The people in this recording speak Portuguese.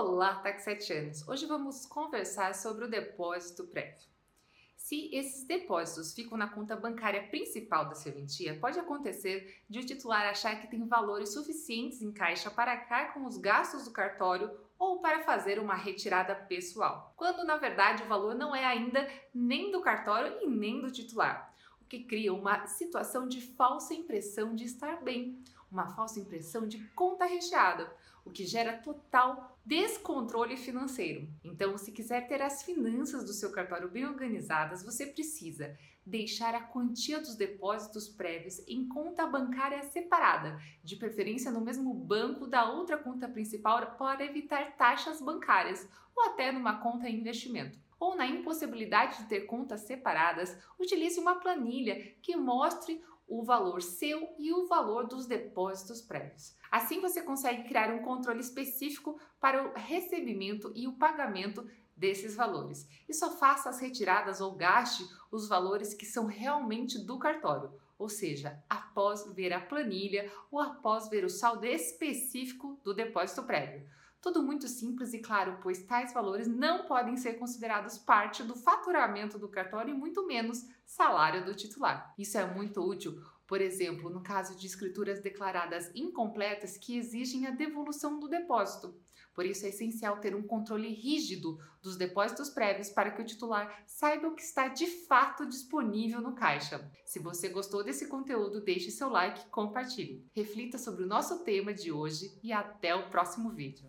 Olá, taxetianos! Hoje vamos conversar sobre o depósito prévio. Se esses depósitos ficam na conta bancária principal da serventia, pode acontecer de o titular achar que tem valores suficientes em caixa para arcar com os gastos do cartório ou para fazer uma retirada pessoal, quando na verdade o valor não é ainda nem do cartório e nem do titular, o que cria uma situação de falsa impressão de estar bem, uma falsa impressão de conta recheada, o que gera total descontrole financeiro. Então, se quiser ter as finanças do seu cartório bem organizadas, você precisa deixar a quantia dos depósitos prévios em conta bancária separada, de preferência no mesmo banco da outra conta principal para evitar taxas bancárias ou até numa conta em investimento ou na impossibilidade de ter contas separadas, utilize uma planilha que mostre o valor seu e o valor dos depósitos prévios. Assim você consegue criar um controle específico para o recebimento e o pagamento desses valores. E só faça as retiradas ou gaste os valores que são realmente do cartório, ou seja, após ver a planilha ou após ver o saldo específico do depósito prévio. Tudo muito simples e claro, pois tais valores não podem ser considerados parte do faturamento do cartório e muito menos salário do titular. Isso é muito útil, por exemplo, no caso de escrituras declaradas incompletas que exigem a devolução do depósito. Por isso é essencial ter um controle rígido dos depósitos prévios para que o titular saiba o que está de fato disponível no caixa. Se você gostou desse conteúdo, deixe seu like compartilhe. Reflita sobre o nosso tema de hoje e até o próximo vídeo.